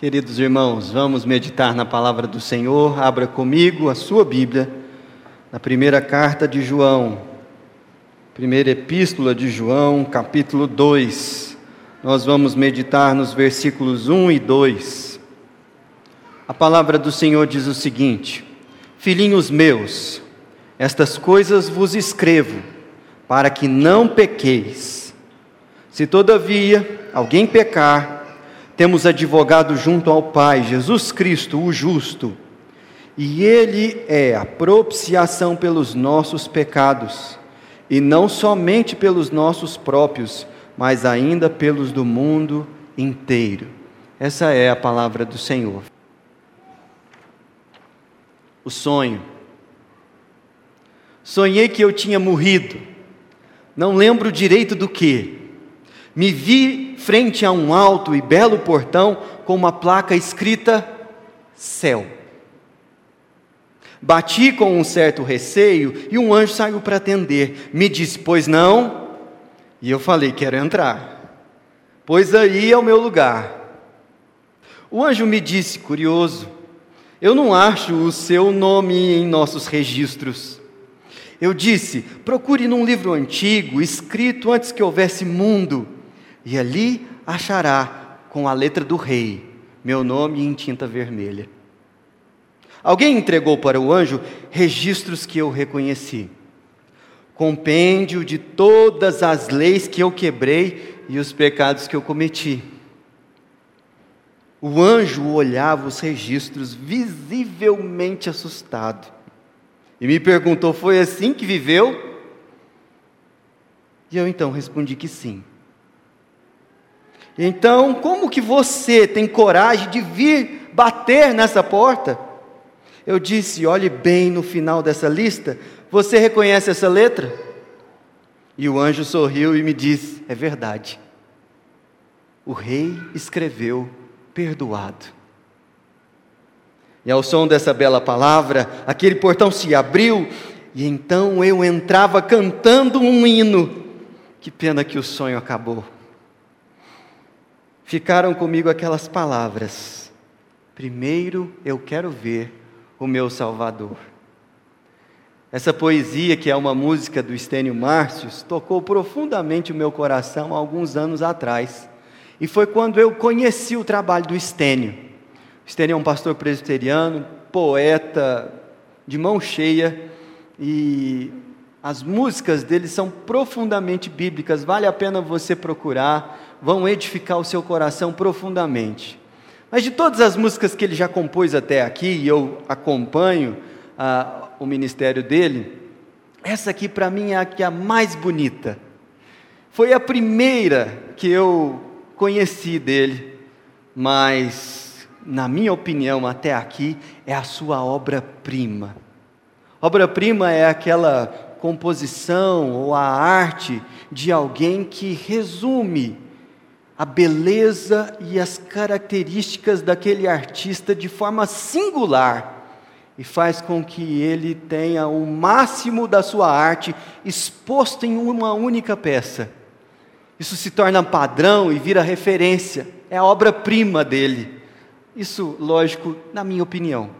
Queridos irmãos, vamos meditar na palavra do Senhor. Abra comigo a sua Bíblia, na primeira carta de João, primeira epístola de João, capítulo 2. Nós vamos meditar nos versículos 1 e 2. A palavra do Senhor diz o seguinte: Filhinhos meus, estas coisas vos escrevo, para que não pequeis. Se todavia alguém pecar, temos advogado junto ao Pai, Jesus Cristo, o justo, e Ele é a propiciação pelos nossos pecados, e não somente pelos nossos próprios, mas ainda pelos do mundo inteiro. Essa é a palavra do Senhor. O sonho. Sonhei que eu tinha morrido, não lembro direito do que, me vi frente a um alto e belo portão com uma placa escrita Céu. Bati com um certo receio e um anjo saiu para atender. Me disse: Pois não? E eu falei: Quero entrar. Pois aí é o meu lugar. O anjo me disse, curioso: Eu não acho o seu nome em nossos registros. Eu disse: Procure num livro antigo, escrito antes que houvesse mundo e ali achará com a letra do rei meu nome em tinta vermelha. Alguém entregou para o anjo registros que eu reconheci, compêndio de todas as leis que eu quebrei e os pecados que eu cometi. O anjo olhava os registros visivelmente assustado e me perguntou: Foi assim que viveu? E eu então respondi que sim. Então, como que você tem coragem de vir bater nessa porta? Eu disse: olhe bem no final dessa lista, você reconhece essa letra? E o anjo sorriu e me disse: é verdade. O rei escreveu perdoado. E ao som dessa bela palavra, aquele portão se abriu e então eu entrava cantando um hino. Que pena que o sonho acabou ficaram comigo aquelas palavras: primeiro eu quero ver o meu Salvador. Essa poesia, que é uma música do Estênio Márcios, tocou profundamente o meu coração há alguns anos atrás. E foi quando eu conheci o trabalho do Estênio. O Estênio é um pastor presbiteriano, poeta, de mão cheia, e as músicas dele são profundamente bíblicas, vale a pena você procurar vão edificar o seu coração profundamente. Mas de todas as músicas que ele já compôs até aqui, e eu acompanho ah, o ministério dele, essa aqui para mim é a que é a mais bonita. Foi a primeira que eu conheci dele, mas, na minha opinião, até aqui, é a sua obra-prima. Obra-prima é aquela composição ou a arte de alguém que resume a beleza e as características daquele artista de forma singular e faz com que ele tenha o máximo da sua arte exposto em uma única peça. Isso se torna padrão e vira referência, é a obra-prima dele. Isso, lógico, na minha opinião.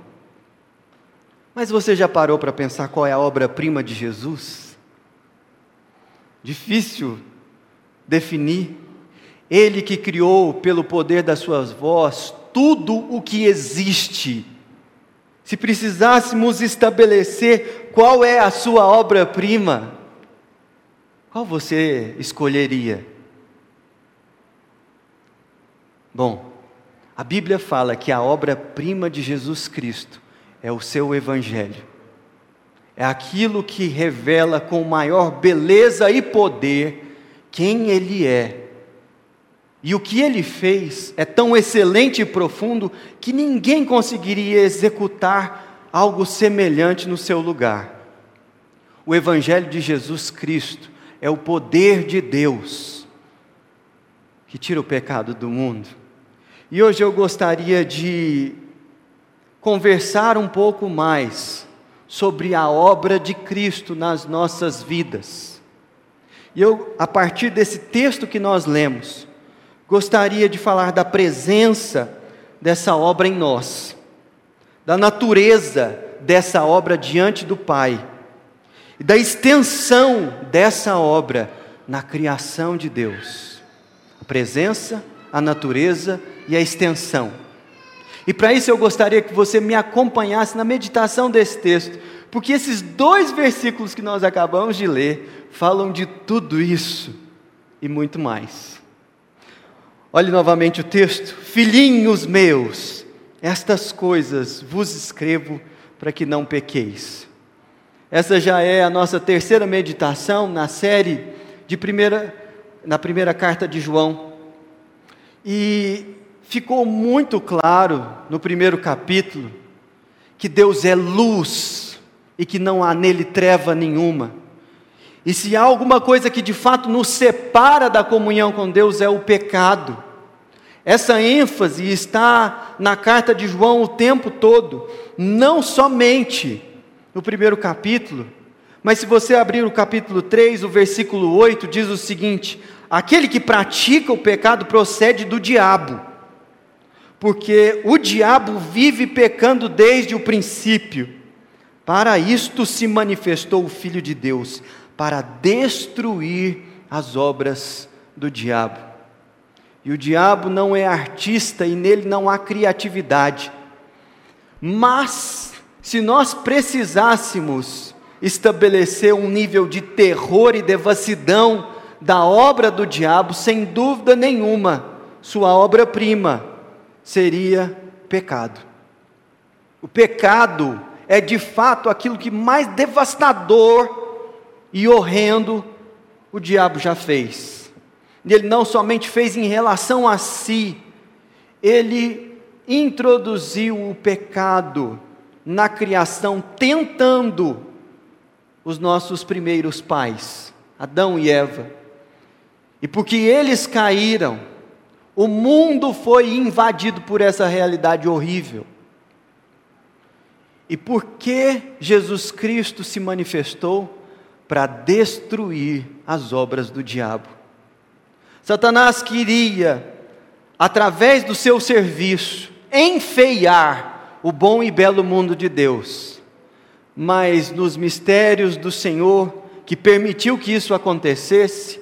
Mas você já parou para pensar qual é a obra-prima de Jesus? Difícil definir. Ele que criou pelo poder das suas vozes tudo o que existe. Se precisássemos estabelecer qual é a sua obra-prima, qual você escolheria? Bom, a Bíblia fala que a obra-prima de Jesus Cristo é o seu Evangelho. É aquilo que revela com maior beleza e poder quem Ele é e o que ele fez é tão excelente e profundo que ninguém conseguiria executar algo semelhante no seu lugar. O Evangelho de Jesus Cristo é o poder de Deus que tira o pecado do mundo. E hoje eu gostaria de conversar um pouco mais sobre a obra de Cristo nas nossas vidas. E eu, a partir desse texto que nós lemos, gostaria de falar da presença dessa obra em nós, da natureza dessa obra diante do Pai e da extensão dessa obra na criação de Deus. A presença, a natureza e a extensão. E para isso eu gostaria que você me acompanhasse na meditação desse texto, porque esses dois versículos que nós acabamos de ler falam de tudo isso e muito mais. Olhe novamente o texto: Filhinhos meus, estas coisas vos escrevo para que não pequeis. Essa já é a nossa terceira meditação na série de primeira, na primeira carta de João. E ficou muito claro no primeiro capítulo que Deus é luz e que não há nele treva nenhuma. E se há alguma coisa que de fato nos separa da comunhão com Deus é o pecado. Essa ênfase está na carta de João o tempo todo, não somente no primeiro capítulo, mas se você abrir o capítulo 3, o versículo 8, diz o seguinte: Aquele que pratica o pecado procede do diabo, porque o diabo vive pecando desde o princípio. Para isto se manifestou o Filho de Deus, para destruir as obras do diabo. E o diabo não é artista e nele não há criatividade. Mas, se nós precisássemos estabelecer um nível de terror e devassidão da obra do diabo, sem dúvida nenhuma, sua obra-prima seria pecado. O pecado é de fato aquilo que mais devastador e horrendo o diabo já fez. Ele não somente fez em relação a si, ele introduziu o pecado na criação, tentando os nossos primeiros pais, Adão e Eva. E porque eles caíram, o mundo foi invadido por essa realidade horrível. E por que Jesus Cristo se manifestou? Para destruir as obras do diabo. Satanás queria, através do seu serviço, enfeiar o bom e belo mundo de Deus. Mas nos mistérios do Senhor, que permitiu que isso acontecesse,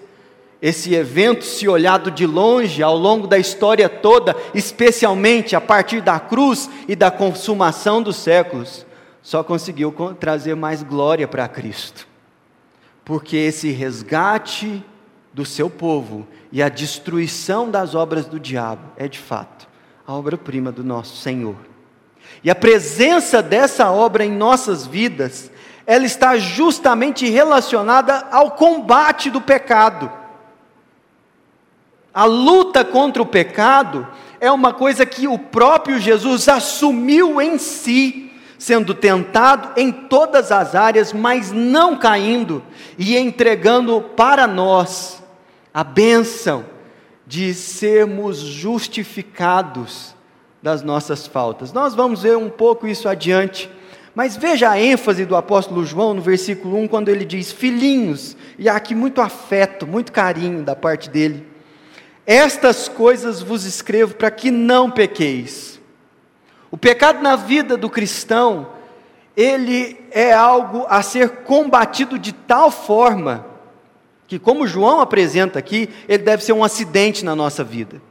esse evento, se olhado de longe ao longo da história toda, especialmente a partir da cruz e da consumação dos séculos, só conseguiu trazer mais glória para Cristo. Porque esse resgate do seu povo e a destruição das obras do diabo é de fato a obra-prima do nosso Senhor. E a presença dessa obra em nossas vidas, ela está justamente relacionada ao combate do pecado. A luta contra o pecado é uma coisa que o próprio Jesus assumiu em si, sendo tentado em todas as áreas, mas não caindo e entregando para nós a bênção de sermos justificados das nossas faltas. Nós vamos ver um pouco isso adiante. Mas veja a ênfase do apóstolo João no versículo 1, quando ele diz: Filhinhos, e há aqui muito afeto, muito carinho da parte dele. Estas coisas vos escrevo para que não pequeis. O pecado na vida do cristão, ele é algo a ser combatido de tal forma que, como João apresenta aqui, ele deve ser um acidente na nossa vida.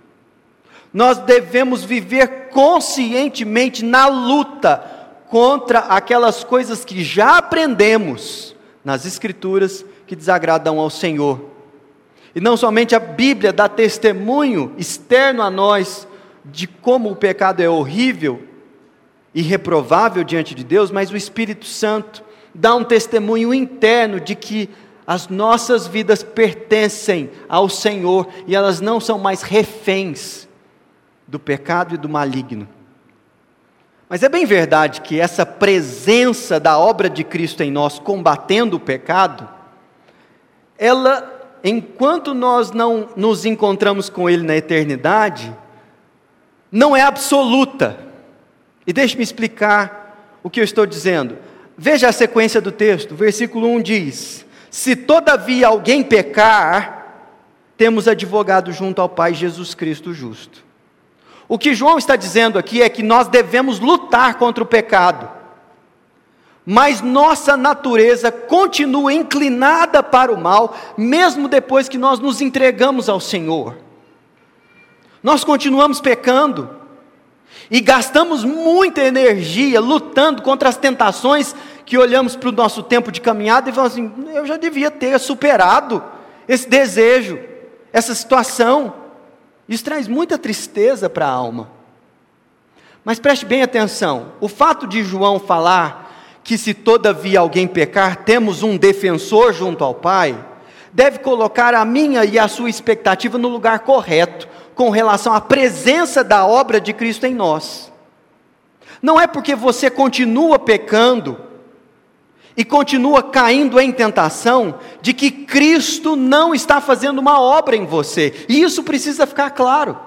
Nós devemos viver conscientemente na luta contra aquelas coisas que já aprendemos nas Escrituras que desagradam ao Senhor. E não somente a Bíblia dá testemunho externo a nós de como o pecado é horrível e reprovável diante de Deus, mas o Espírito Santo dá um testemunho interno de que as nossas vidas pertencem ao Senhor e elas não são mais reféns do pecado e do maligno. Mas é bem verdade que essa presença da obra de Cristo em nós combatendo o pecado, ela, enquanto nós não nos encontramos com Ele na eternidade, não é absoluta. E deixe-me explicar o que eu estou dizendo. Veja a sequência do texto, versículo 1 diz: se todavia alguém pecar, temos advogado junto ao Pai Jesus Cristo justo. O que João está dizendo aqui é que nós devemos lutar contra o pecado, mas nossa natureza continua inclinada para o mal, mesmo depois que nós nos entregamos ao Senhor. Nós continuamos pecando e gastamos muita energia lutando contra as tentações que olhamos para o nosso tempo de caminhada e falamos assim: eu já devia ter superado esse desejo, essa situação. Isso traz muita tristeza para a alma. Mas preste bem atenção: o fato de João falar que, se todavia alguém pecar, temos um defensor junto ao Pai, deve colocar a minha e a sua expectativa no lugar correto, com relação à presença da obra de Cristo em nós. Não é porque você continua pecando e continua caindo em tentação de que Cristo não está fazendo uma obra em você, e isso precisa ficar claro.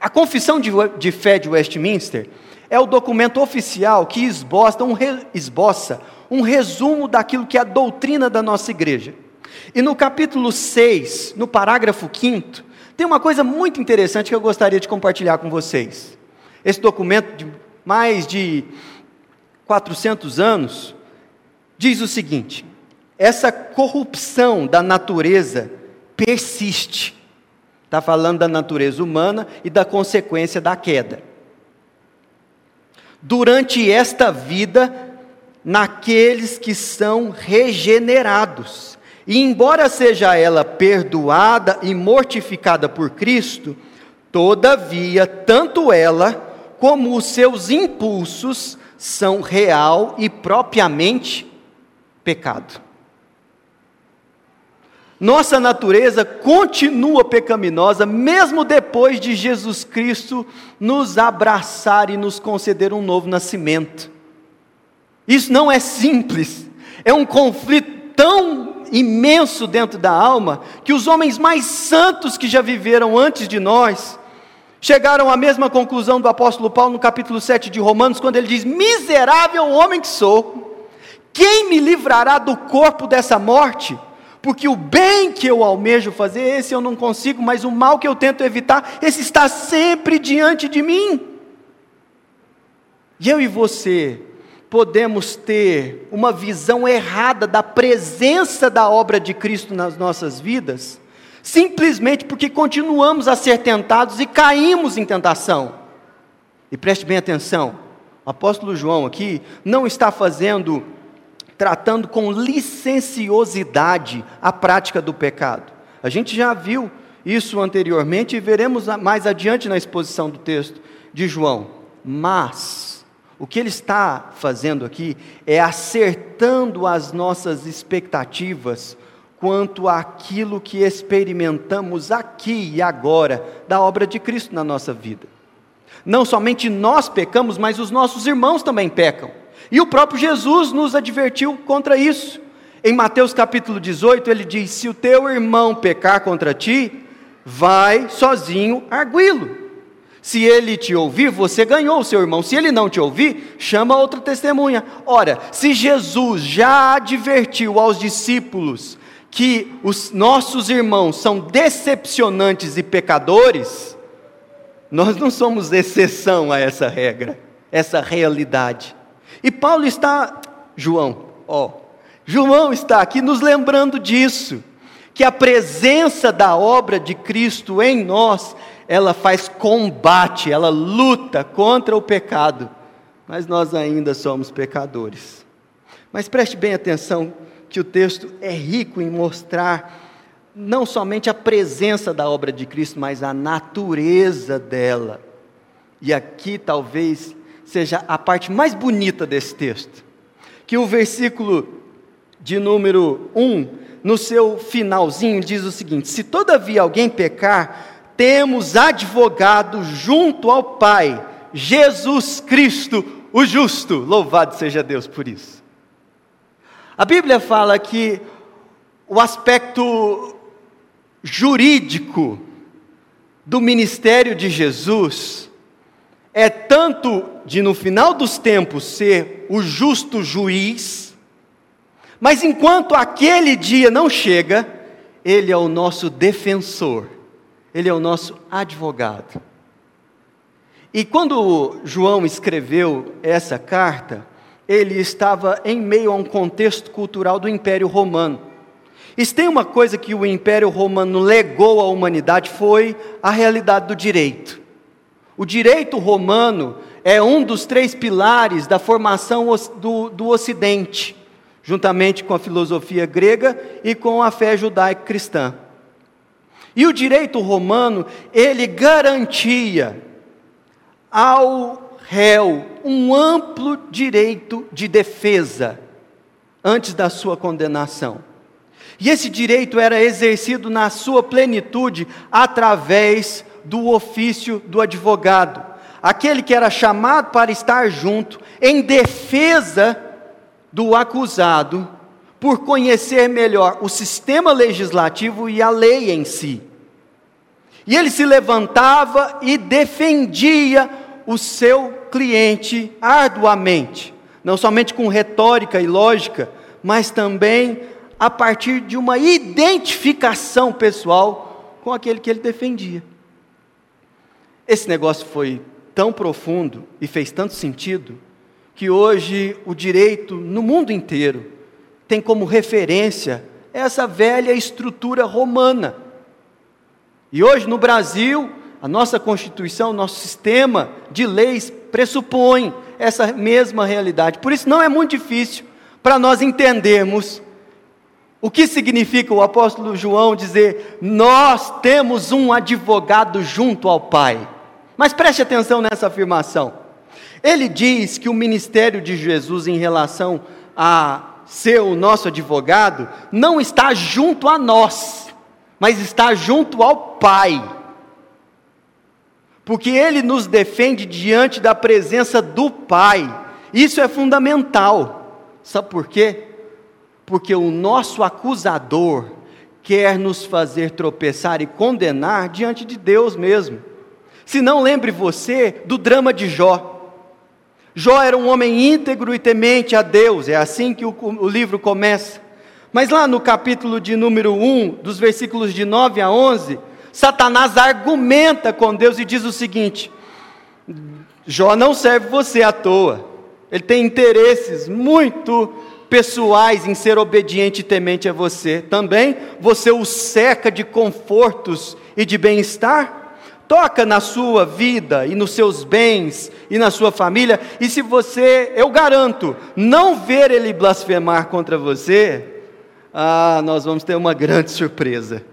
A Confissão de, de Fé de Westminster é o documento oficial que esboça um, re, esboça um resumo daquilo que é a doutrina da nossa igreja. E no capítulo 6, no parágrafo 5, tem uma coisa muito interessante que eu gostaria de compartilhar com vocês. Esse documento de mais de 400 anos diz o seguinte: essa corrupção da natureza persiste. Está falando da natureza humana e da consequência da queda durante esta vida naqueles que são regenerados. E embora seja ela perdoada e mortificada por Cristo, todavia, tanto ela como os seus impulsos são real e propriamente pecado. Nossa natureza continua pecaminosa, mesmo depois de Jesus Cristo nos abraçar e nos conceder um novo nascimento. Isso não é simples, é um conflito tão imenso dentro da alma que os homens mais santos que já viveram antes de nós chegaram à mesma conclusão do apóstolo Paulo no capítulo 7 de Romanos, quando ele diz: Miserável homem que sou, quem me livrará do corpo dessa morte? porque o bem que eu almejo fazer, esse eu não consigo, mas o mal que eu tento evitar, esse está sempre diante de mim. E eu e você podemos ter uma visão errada da presença da obra de Cristo nas nossas vidas, simplesmente porque continuamos a ser tentados e caímos em tentação. E preste bem atenção, o apóstolo João aqui não está fazendo tratando com licenciosidade a prática do pecado. A gente já viu isso anteriormente e veremos mais adiante na exposição do texto de João. Mas, o que ele está fazendo aqui é acertando as nossas expectativas quanto àquilo que experimentamos aqui e agora da obra de Cristo na nossa vida. Não somente nós pecamos, mas os nossos irmãos também pecam. E o próprio Jesus nos advertiu contra isso. Em Mateus capítulo 18, ele diz: Se o teu irmão pecar contra ti, vai sozinho arguí-lo. Se ele te ouvir, você ganhou o seu irmão. Se ele não te ouvir, chama outra testemunha. Ora, se Jesus já advertiu aos discípulos que os nossos irmãos são decepcionantes e pecadores, nós não somos exceção a essa regra, essa realidade. E Paulo está, João, ó, João está aqui nos lembrando disso, que a presença da obra de Cristo em nós, ela faz combate, ela luta contra o pecado, mas nós ainda somos pecadores. Mas preste bem atenção que o texto é rico em mostrar não somente a presença da obra de Cristo, mas a natureza dela. E aqui talvez seja a parte mais bonita desse texto. Que o versículo de número 1, no seu finalzinho, diz o seguinte: Se todavia alguém pecar, temos advogado junto ao Pai, Jesus Cristo, o justo. Louvado seja Deus por isso. A Bíblia fala que o aspecto jurídico do ministério de Jesus é tanto de no final dos tempos ser o justo juiz, mas enquanto aquele dia não chega, ele é o nosso defensor, ele é o nosso advogado. E quando João escreveu essa carta, ele estava em meio a um contexto cultural do Império Romano. E se tem uma coisa que o Império Romano legou à humanidade foi a realidade do direito. O direito romano é um dos três pilares da formação do, do Ocidente, juntamente com a filosofia grega e com a fé judaica cristã. E o direito romano, ele garantia ao réu um amplo direito de defesa antes da sua condenação. E esse direito era exercido na sua plenitude através do ofício do advogado, aquele que era chamado para estar junto em defesa do acusado, por conhecer melhor o sistema legislativo e a lei em si. E ele se levantava e defendia o seu cliente arduamente, não somente com retórica e lógica, mas também a partir de uma identificação pessoal com aquele que ele defendia. Esse negócio foi tão profundo e fez tanto sentido que hoje o direito no mundo inteiro tem como referência essa velha estrutura romana. E hoje no Brasil, a nossa Constituição, nosso sistema de leis pressupõe essa mesma realidade. Por isso não é muito difícil para nós entendermos o que significa o apóstolo João dizer: Nós temos um advogado junto ao Pai. Mas preste atenção nessa afirmação. Ele diz que o ministério de Jesus em relação a ser o nosso advogado não está junto a nós, mas está junto ao Pai. Porque ele nos defende diante da presença do Pai. Isso é fundamental. Sabe por quê? Porque o nosso acusador quer nos fazer tropeçar e condenar diante de Deus mesmo. Se não lembre você do drama de Jó. Jó era um homem íntegro e temente a Deus, é assim que o, o livro começa. Mas lá no capítulo de número 1, dos versículos de 9 a 11, Satanás argumenta com Deus e diz o seguinte: Jó não serve você à toa, ele tem interesses muito pessoais em ser obediente e temente a você. Também você o cerca de confortos e de bem-estar toca na sua vida e nos seus bens e na sua família, e se você, eu garanto, não ver ele blasfemar contra você, ah, nós vamos ter uma grande surpresa.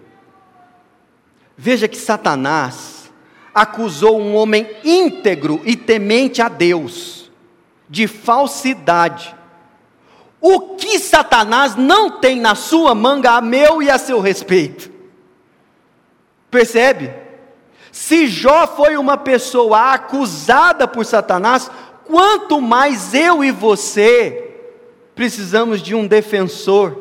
Veja que Satanás acusou um homem íntegro e temente a Deus de falsidade. O que Satanás não tem na sua manga a meu e a seu respeito? Percebe? Se Jó foi uma pessoa acusada por Satanás, quanto mais eu e você precisamos de um defensor.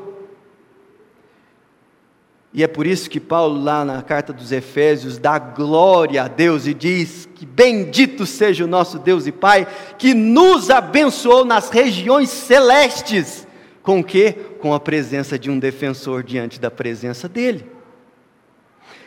E é por isso que Paulo, lá na carta dos Efésios, dá glória a Deus e diz que bendito seja o nosso Deus e Pai, que nos abençoou nas regiões celestes. Com o quê? Com a presença de um defensor diante da presença dele.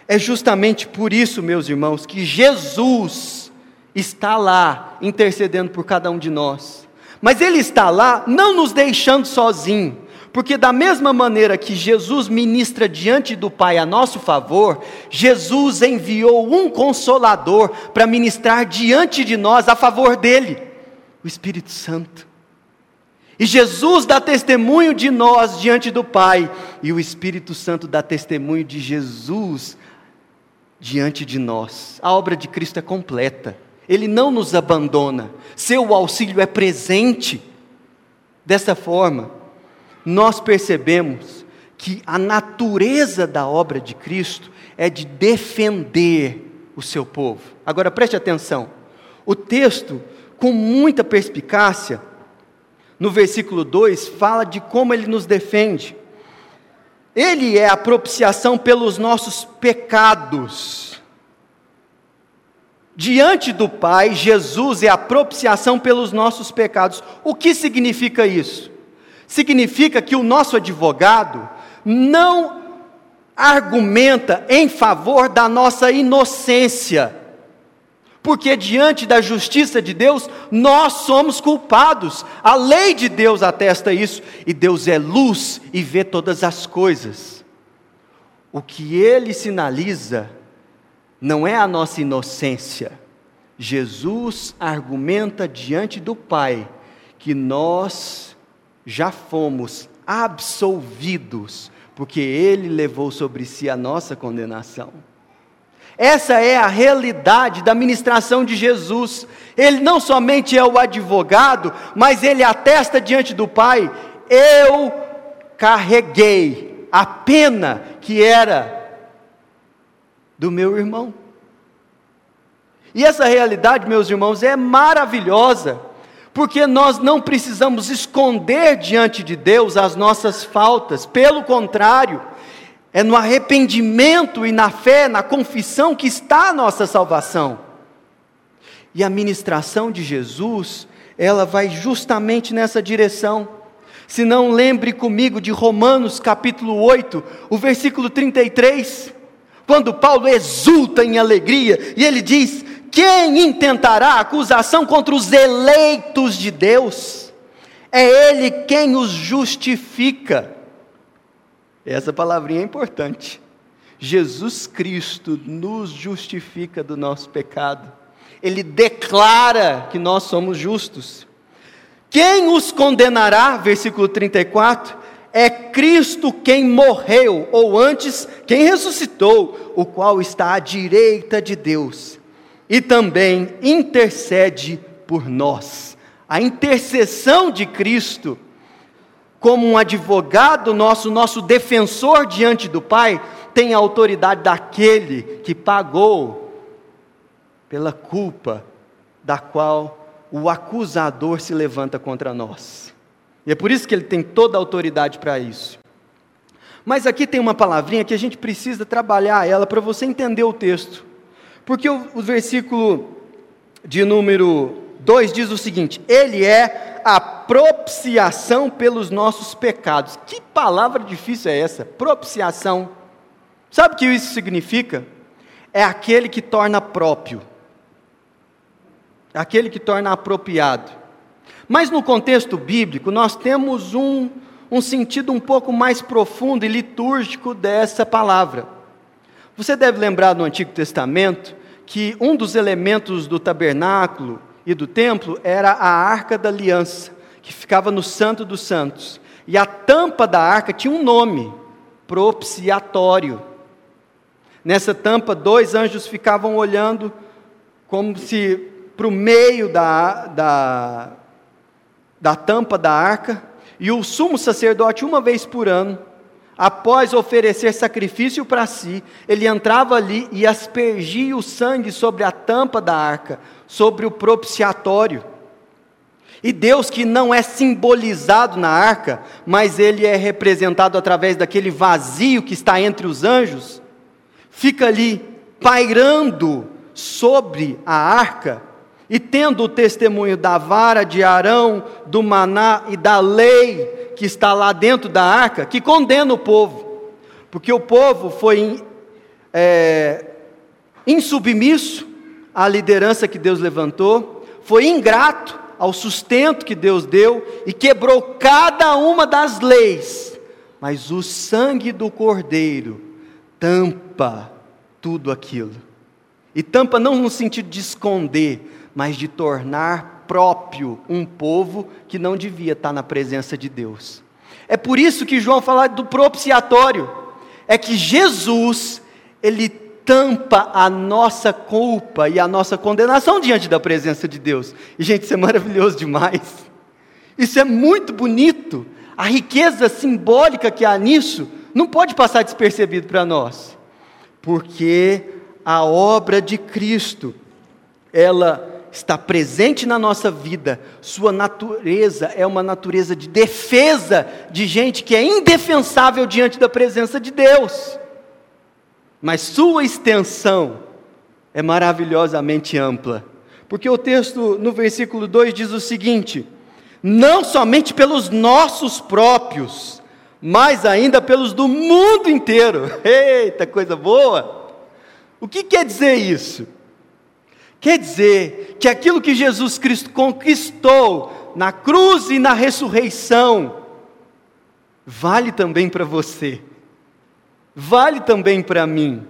É justamente por isso, meus irmãos, que Jesus está lá intercedendo por cada um de nós. Mas Ele está lá não nos deixando sozinhos, porque da mesma maneira que Jesus ministra diante do Pai a nosso favor, Jesus enviou um consolador para ministrar diante de nós a favor dele, o Espírito Santo. E Jesus dá testemunho de nós diante do Pai, e o Espírito Santo dá testemunho de Jesus diante de nós. A obra de Cristo é completa. Ele não nos abandona. Seu auxílio é presente. Dessa forma, nós percebemos que a natureza da obra de Cristo é de defender o seu povo. Agora preste atenção. O texto, com muita perspicácia, no versículo 2, fala de como ele nos defende. Ele é a propiciação pelos nossos pecados. Diante do Pai, Jesus é a propiciação pelos nossos pecados. O que significa isso? Significa que o nosso advogado não argumenta em favor da nossa inocência. Porque diante da justiça de Deus nós somos culpados. A lei de Deus atesta isso, e Deus é luz e vê todas as coisas. O que ele sinaliza não é a nossa inocência. Jesus argumenta diante do Pai que nós já fomos absolvidos, porque Ele levou sobre si a nossa condenação. Essa é a realidade da ministração de Jesus. Ele não somente é o advogado, mas ele atesta diante do Pai: eu carreguei a pena que era do meu irmão. E essa realidade, meus irmãos, é maravilhosa, porque nós não precisamos esconder diante de Deus as nossas faltas, pelo contrário, é no arrependimento e na fé, na confissão que está a nossa salvação. E a ministração de Jesus, ela vai justamente nessa direção. Se não lembre comigo de Romanos capítulo 8, o versículo 33, quando Paulo exulta em alegria e ele diz: Quem intentará acusação contra os eleitos de Deus? É Ele quem os justifica. Essa palavrinha é importante. Jesus Cristo nos justifica do nosso pecado. Ele declara que nós somos justos. Quem os condenará? Versículo 34. É Cristo quem morreu, ou antes, quem ressuscitou, o qual está à direita de Deus e também intercede por nós. A intercessão de Cristo como um advogado nosso, nosso defensor diante do Pai, tem a autoridade daquele que pagou pela culpa da qual o acusador se levanta contra nós. E é por isso que ele tem toda a autoridade para isso. Mas aqui tem uma palavrinha que a gente precisa trabalhar ela para você entender o texto. Porque o, o versículo de número 2 diz o seguinte: Ele é a propiciação pelos nossos pecados. Que palavra difícil é essa? Propiciação. Sabe o que isso significa? É aquele que torna próprio, aquele que torna apropriado. Mas no contexto bíblico, nós temos um, um sentido um pouco mais profundo e litúrgico dessa palavra. Você deve lembrar no Antigo Testamento que um dos elementos do tabernáculo e do templo era a arca da aliança, que ficava no Santo dos Santos. E a tampa da arca tinha um nome: propiciatório. Nessa tampa, dois anjos ficavam olhando, como se para o meio da, da, da tampa da arca, e o sumo sacerdote, uma vez por ano, após oferecer sacrifício para si, ele entrava ali e aspergia o sangue sobre a tampa da arca, sobre o propiciatório. E Deus, que não é simbolizado na arca, mas ele é representado através daquele vazio que está entre os anjos, fica ali pairando sobre a arca e tendo o testemunho da vara de Arão, do maná e da lei que está lá dentro da arca, que condena o povo, porque o povo foi é, insubmisso à liderança que Deus levantou, foi ingrato ao sustento que Deus deu e quebrou cada uma das leis, mas o sangue do Cordeiro tampa tudo aquilo. E tampa não no sentido de esconder, mas de tornar próprio um povo que não devia estar na presença de Deus. É por isso que João fala do propiciatório, é que Jesus, ele tampa a nossa culpa e a nossa condenação diante da presença de Deus. E, gente, isso é maravilhoso demais. Isso é muito bonito. A riqueza simbólica que há nisso não pode passar despercebido para nós, porque a obra de Cristo, ela está presente na nossa vida, sua natureza é uma natureza de defesa de gente que é indefensável diante da presença de Deus mas sua extensão é maravilhosamente ampla. Porque o texto no versículo 2 diz o seguinte: não somente pelos nossos próprios, mas ainda pelos do mundo inteiro. Eita, coisa boa! O que quer dizer isso? Quer dizer que aquilo que Jesus Cristo conquistou na cruz e na ressurreição, vale também para você, vale também para mim.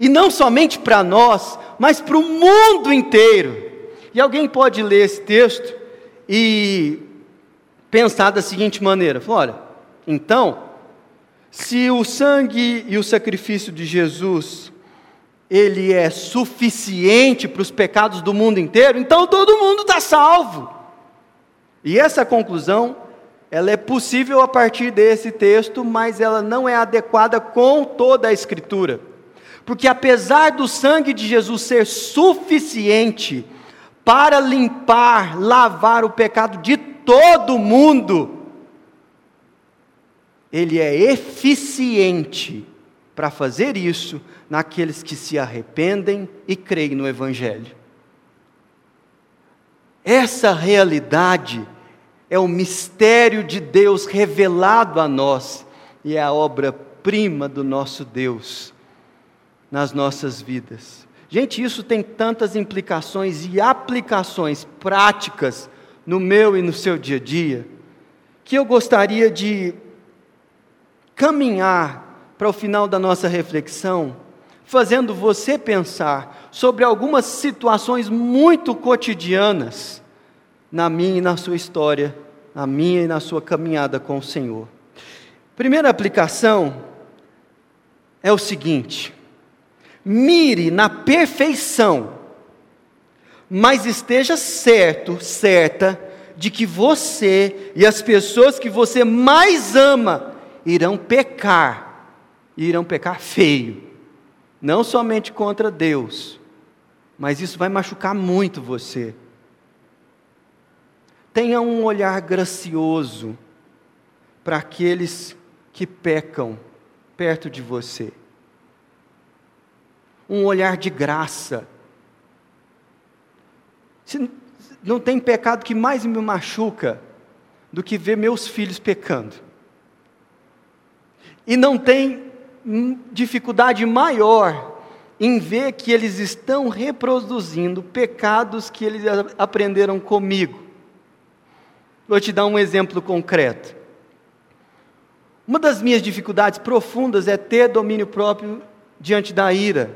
E não somente para nós, mas para o mundo inteiro. E alguém pode ler esse texto e pensar da seguinte maneira: olha, então, se o sangue e o sacrifício de Jesus ele é suficiente para os pecados do mundo inteiro, então todo mundo está salvo. E essa conclusão, ela é possível a partir desse texto, mas ela não é adequada com toda a Escritura. Porque apesar do sangue de Jesus ser suficiente para limpar, lavar o pecado de todo mundo, ele é eficiente para fazer isso naqueles que se arrependem e creem no Evangelho. Essa realidade é o mistério de Deus revelado a nós e é a obra-prima do nosso Deus nas nossas vidas. Gente, isso tem tantas implicações e aplicações práticas no meu e no seu dia a dia, que eu gostaria de caminhar para o final da nossa reflexão fazendo você pensar sobre algumas situações muito cotidianas na minha e na sua história, na minha e na sua caminhada com o Senhor. Primeira aplicação é o seguinte: mire na perfeição, mas esteja certo, certa, de que você e as pessoas que você mais ama irão pecar, irão pecar feio não somente contra Deus, mas isso vai machucar muito você. Tenha um olhar gracioso para aqueles que pecam perto de você. Um olhar de graça. Se não tem pecado que mais me machuca do que ver meus filhos pecando. E não tem dificuldade maior em ver que eles estão reproduzindo pecados que eles aprenderam comigo. Vou te dar um exemplo concreto. Uma das minhas dificuldades profundas é ter domínio próprio diante da ira.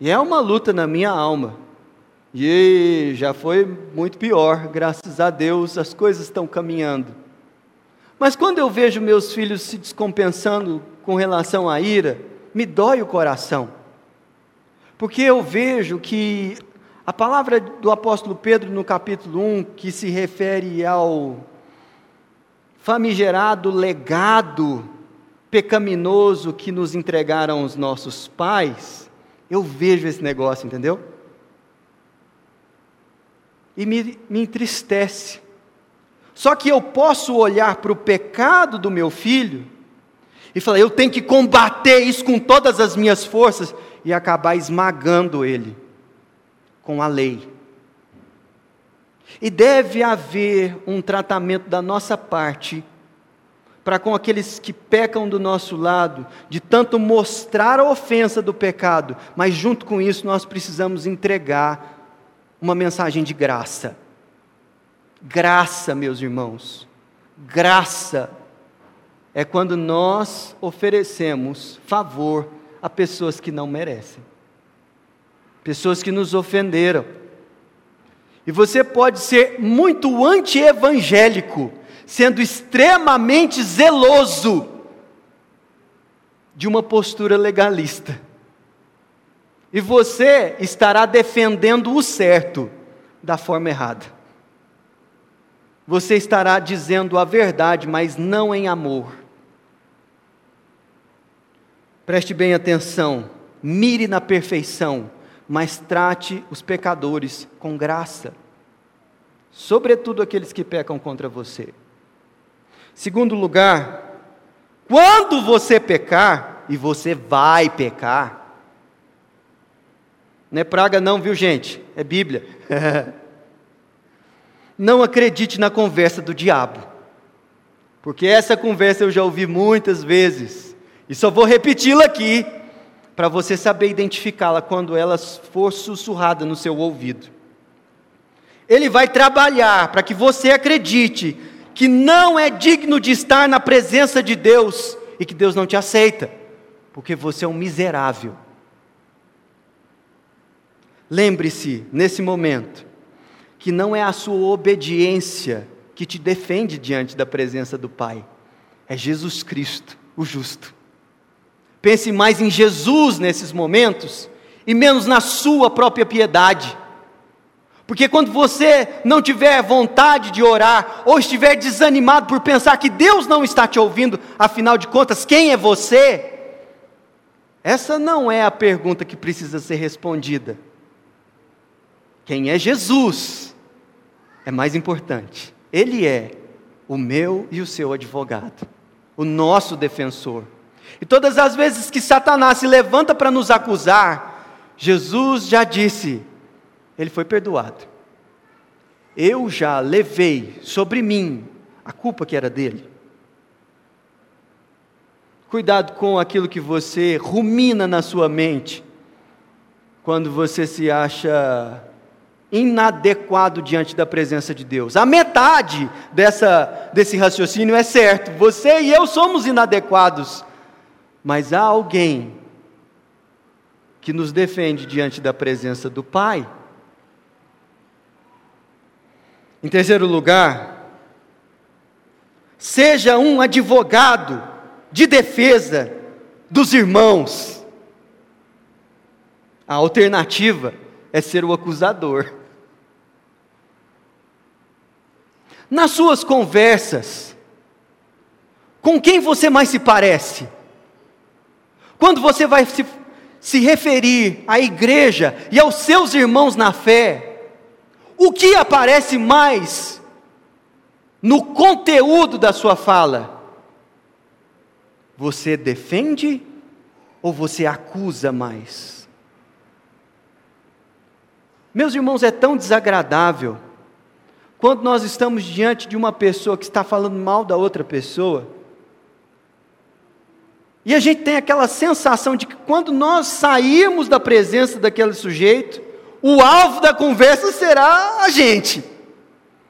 E é uma luta na minha alma. E já foi muito pior, graças a Deus as coisas estão caminhando. Mas quando eu vejo meus filhos se descompensando com relação à ira, me dói o coração. Porque eu vejo que a palavra do apóstolo Pedro no capítulo 1, que se refere ao famigerado legado pecaminoso que nos entregaram os nossos pais, eu vejo esse negócio, entendeu? E me, me entristece. Só que eu posso olhar para o pecado do meu filho e falar: eu tenho que combater isso com todas as minhas forças e acabar esmagando ele com a lei. E deve haver um tratamento da nossa parte para com aqueles que pecam do nosso lado, de tanto mostrar a ofensa do pecado, mas junto com isso nós precisamos entregar uma mensagem de graça. Graça, meus irmãos, graça é quando nós oferecemos favor a pessoas que não merecem, pessoas que nos ofenderam. E você pode ser muito anti-evangélico, sendo extremamente zeloso de uma postura legalista. E você estará defendendo o certo da forma errada. Você estará dizendo a verdade, mas não em amor. Preste bem atenção, mire na perfeição, mas trate os pecadores com graça, sobretudo aqueles que pecam contra você. Segundo lugar, quando você pecar, e você vai pecar, não é praga, não, viu gente? É Bíblia. não acredite na conversa do diabo, porque essa conversa eu já ouvi muitas vezes. E só vou repeti-la aqui, para você saber identificá-la quando ela for sussurrada no seu ouvido. Ele vai trabalhar para que você acredite que não é digno de estar na presença de Deus e que Deus não te aceita, porque você é um miserável. Lembre-se, nesse momento, que não é a sua obediência que te defende diante da presença do Pai, é Jesus Cristo, o justo. Pense mais em Jesus nesses momentos e menos na sua própria piedade. Porque quando você não tiver vontade de orar, ou estiver desanimado por pensar que Deus não está te ouvindo, afinal de contas, quem é você? Essa não é a pergunta que precisa ser respondida. Quem é Jesus é mais importante. Ele é o meu e o seu advogado, o nosso defensor. E todas as vezes que Satanás se levanta para nos acusar, Jesus já disse, ele foi perdoado. Eu já levei sobre mim a culpa que era dele. Cuidado com aquilo que você rumina na sua mente, quando você se acha inadequado diante da presença de Deus. A metade dessa, desse raciocínio é certo. Você e eu somos inadequados mas há alguém que nos defende diante da presença do Pai. Em terceiro lugar, seja um advogado de defesa dos irmãos. A alternativa é ser o acusador. Nas suas conversas, com quem você mais se parece? Quando você vai se, se referir à igreja e aos seus irmãos na fé, o que aparece mais no conteúdo da sua fala? Você defende ou você acusa mais? Meus irmãos, é tão desagradável quando nós estamos diante de uma pessoa que está falando mal da outra pessoa e a gente tem aquela sensação de que quando nós sairmos da presença daquele sujeito, o alvo da conversa será a gente.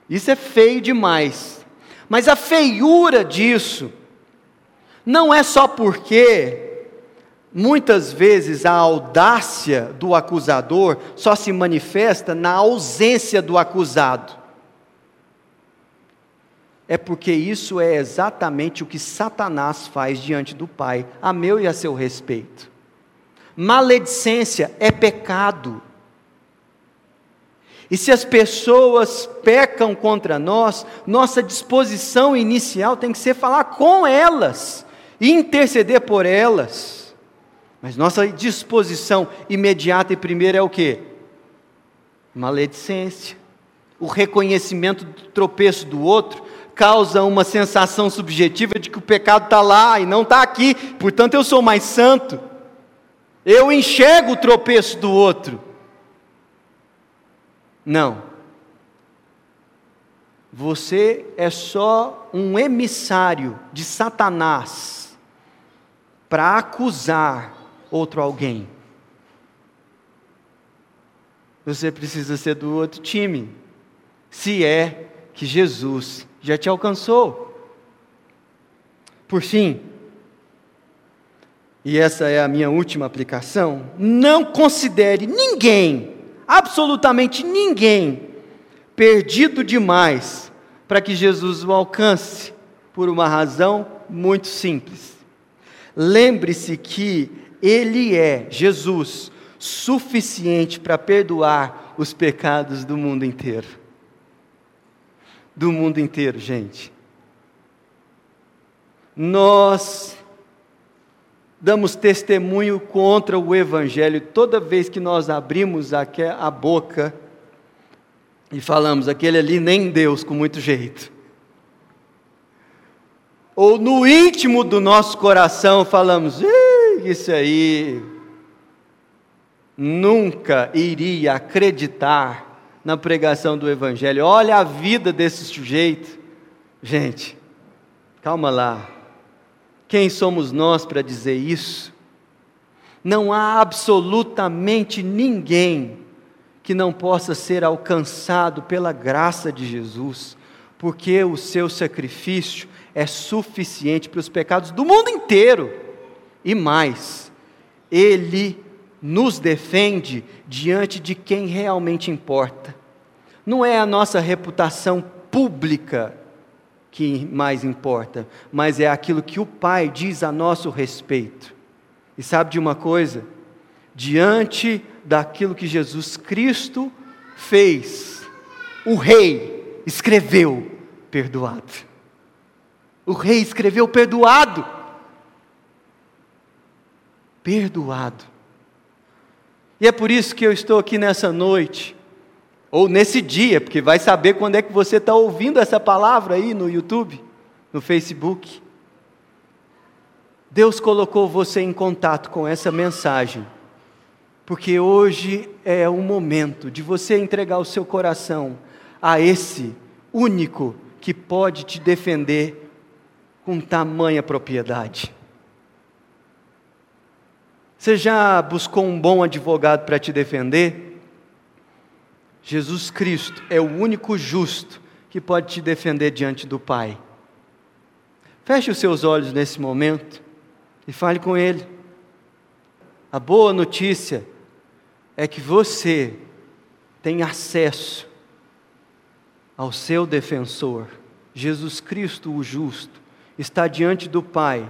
Isso é feio demais. Mas a feiura disso não é só porque muitas vezes a audácia do acusador só se manifesta na ausência do acusado é porque isso é exatamente o que Satanás faz diante do Pai, a meu e a seu respeito. Maledicência é pecado. E se as pessoas pecam contra nós, nossa disposição inicial tem que ser falar com elas e interceder por elas. Mas nossa disposição imediata e primeira é o que? Maledicência. O reconhecimento do tropeço do outro causa uma sensação subjetiva de que o pecado está lá e não está aqui, portanto eu sou mais santo. Eu enxergo o tropeço do outro. Não. Você é só um emissário de Satanás para acusar outro alguém. Você precisa ser do outro time, se é que Jesus já te alcançou. Por fim, e essa é a minha última aplicação, não considere ninguém, absolutamente ninguém, perdido demais para que Jesus o alcance, por uma razão muito simples. Lembre-se que Ele é, Jesus, suficiente para perdoar os pecados do mundo inteiro do mundo inteiro, gente. Nós damos testemunho contra o Evangelho toda vez que nós abrimos a boca e falamos, aquele ali nem Deus com muito jeito. Ou no íntimo do nosso coração falamos, isso aí, nunca iria acreditar na pregação do Evangelho. Olha a vida desse sujeito. Gente, calma lá. Quem somos nós para dizer isso? Não há absolutamente ninguém que não possa ser alcançado pela graça de Jesus, porque o seu sacrifício é suficiente para os pecados do mundo inteiro. E mais, ele nos defende diante de quem realmente importa. Não é a nossa reputação pública que mais importa, mas é aquilo que o Pai diz a nosso respeito. E sabe de uma coisa? Diante daquilo que Jesus Cristo fez, o Rei escreveu perdoado. O Rei escreveu perdoado. Perdoado. E é por isso que eu estou aqui nessa noite, ou nesse dia, porque vai saber quando é que você está ouvindo essa palavra aí no YouTube, no Facebook. Deus colocou você em contato com essa mensagem, porque hoje é o momento de você entregar o seu coração a esse único que pode te defender com tamanha propriedade. Você já buscou um bom advogado para te defender? Jesus Cristo é o único justo que pode te defender diante do Pai. Feche os seus olhos nesse momento e fale com Ele. A boa notícia é que você tem acesso ao seu defensor, Jesus Cristo, o justo, está diante do Pai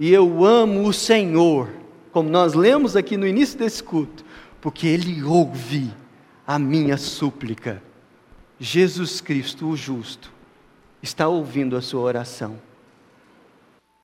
e eu amo o Senhor, como nós lemos aqui no início desse culto, porque Ele ouve a minha súplica. Jesus Cristo, o justo, está ouvindo a sua oração.